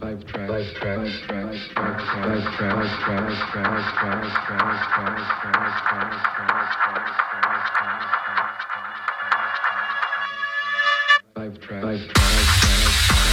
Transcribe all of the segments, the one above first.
Five tracks. Five tracks. Five tracks. Five tracks. Five tracks. Five tracks. Five tracks. Five tracks. Five tracks. Five tracks. Five Tracks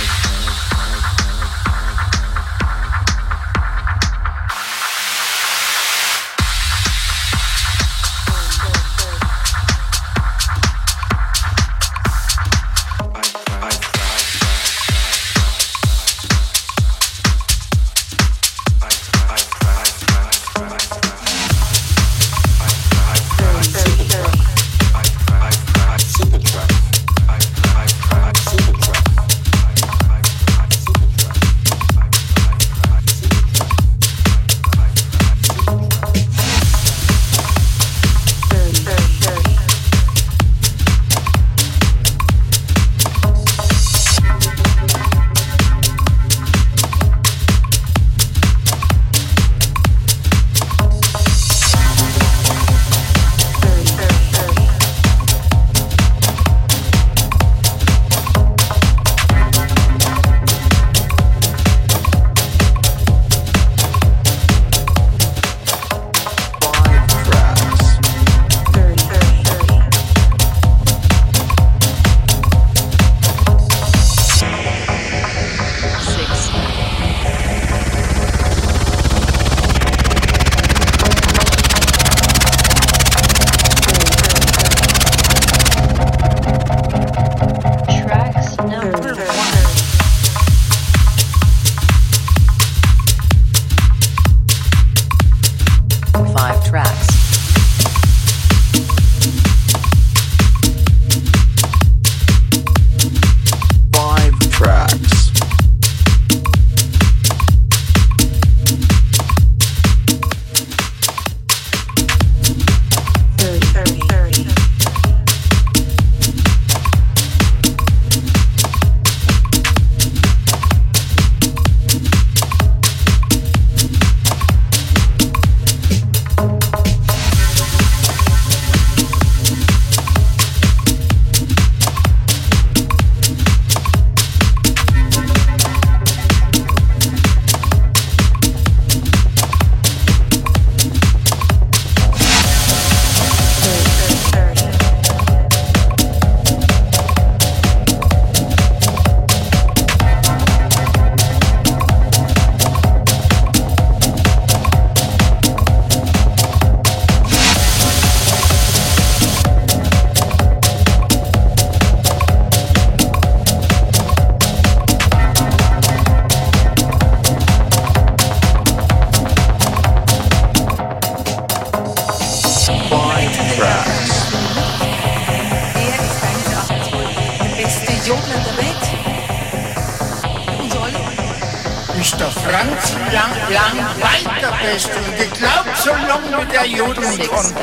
der Franz lang, lang weiter bist und ich glaub, so lange wie der jodeln Six.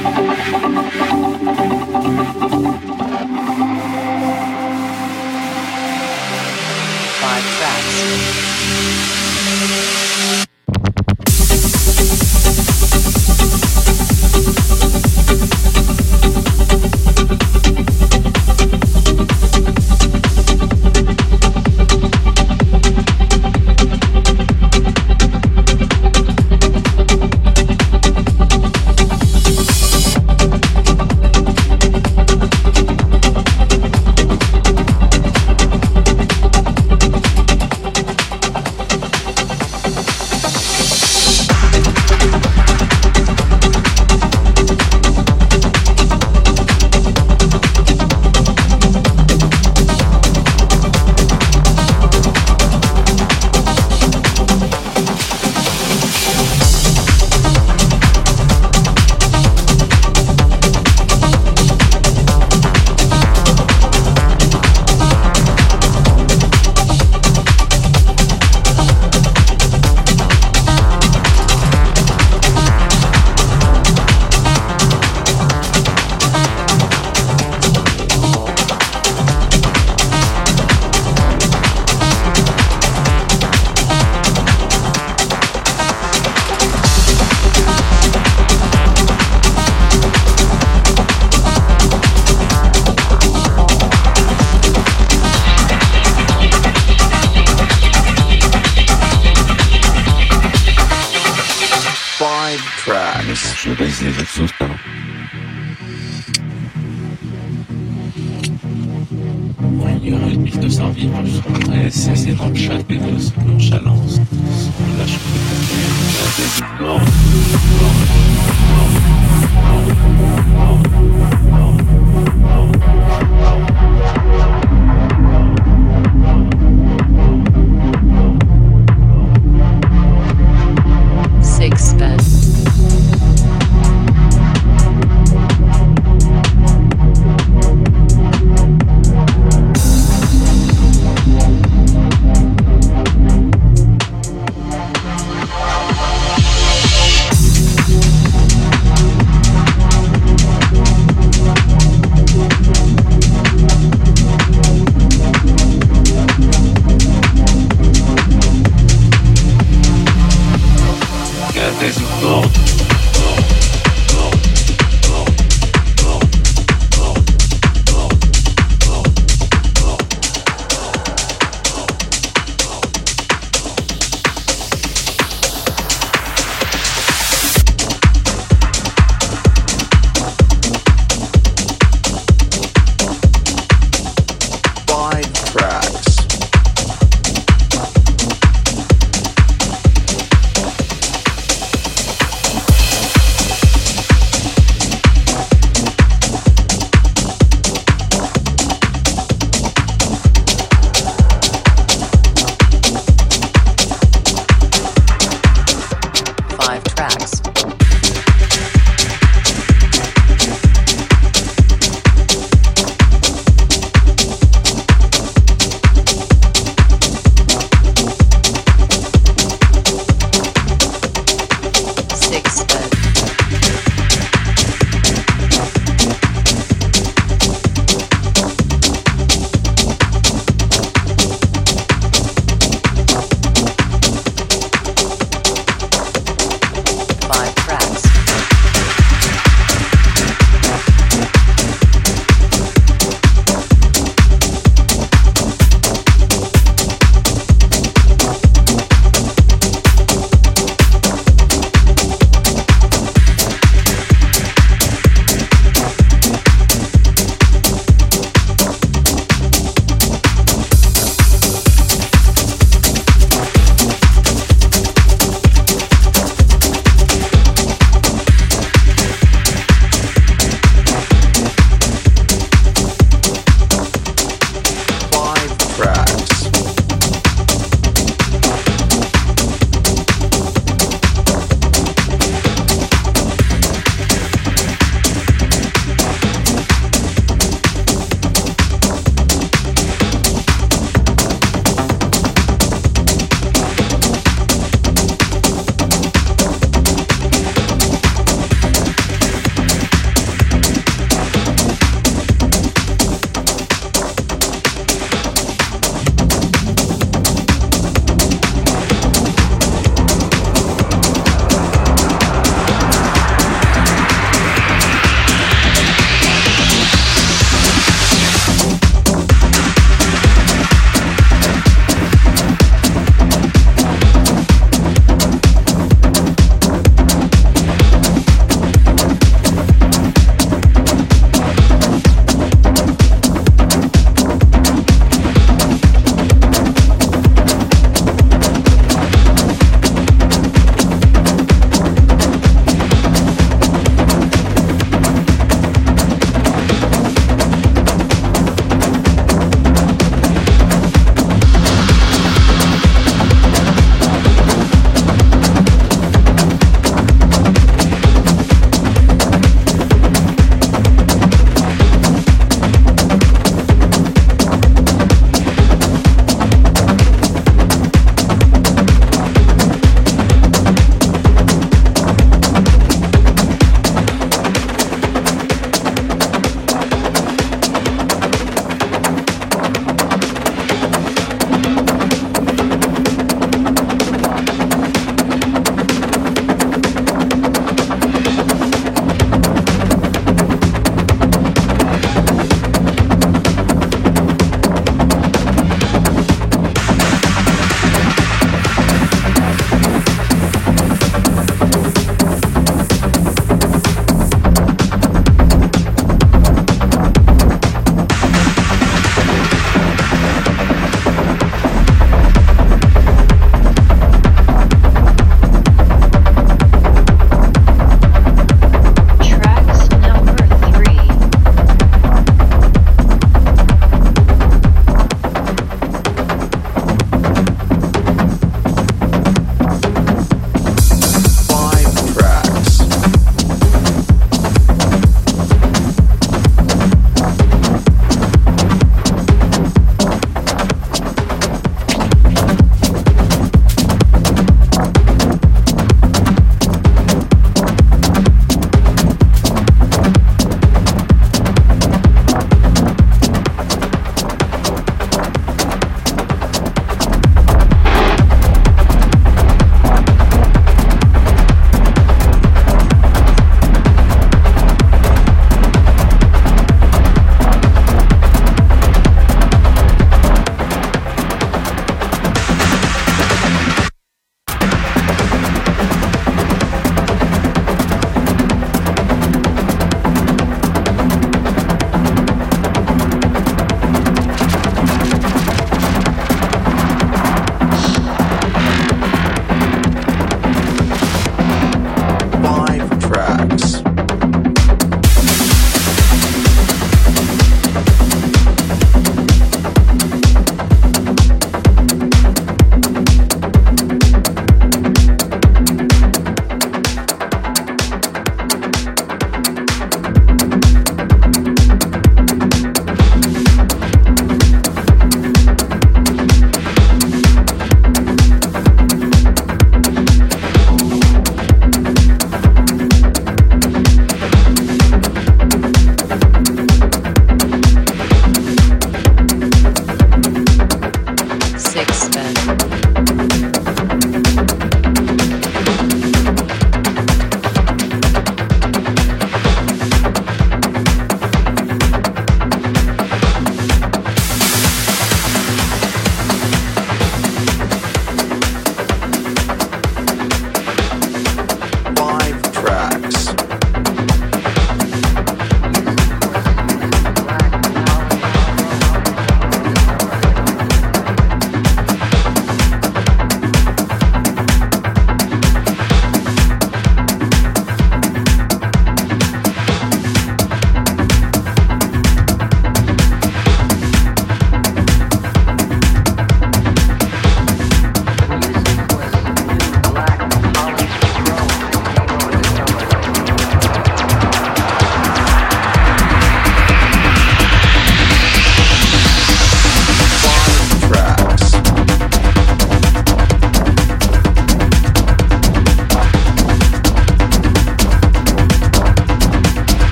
戻った戻った。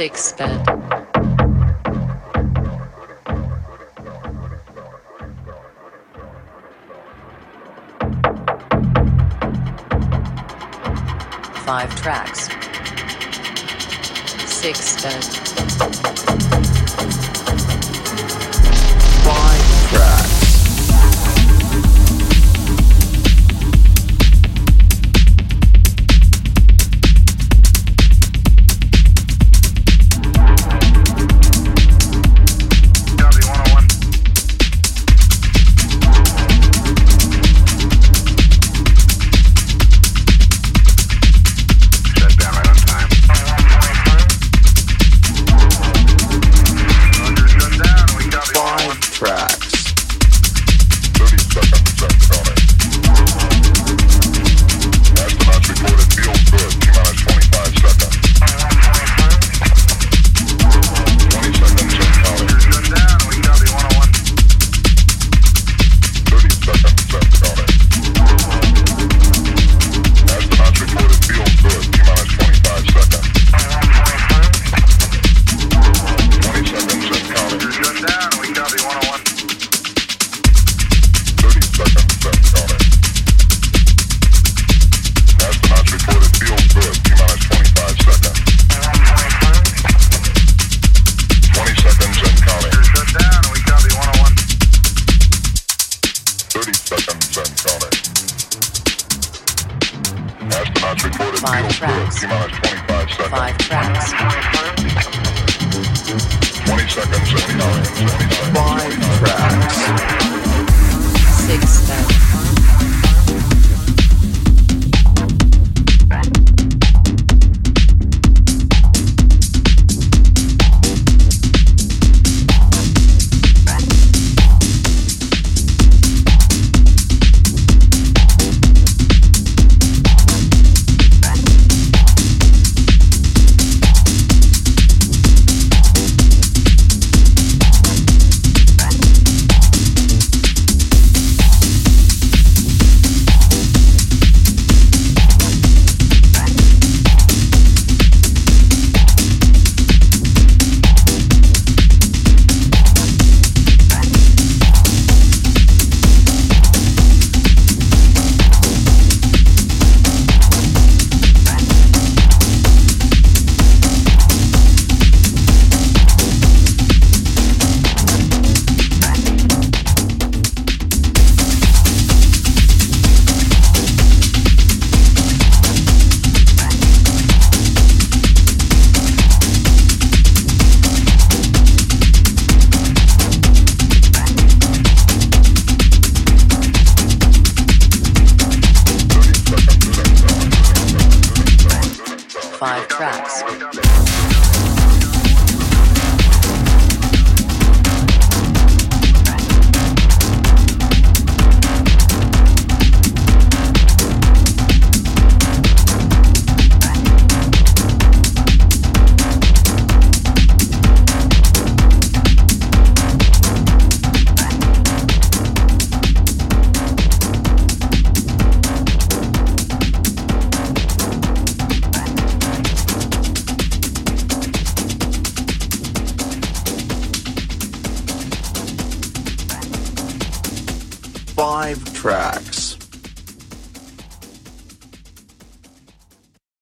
SickSpud. Five tracks. SickSpud. Five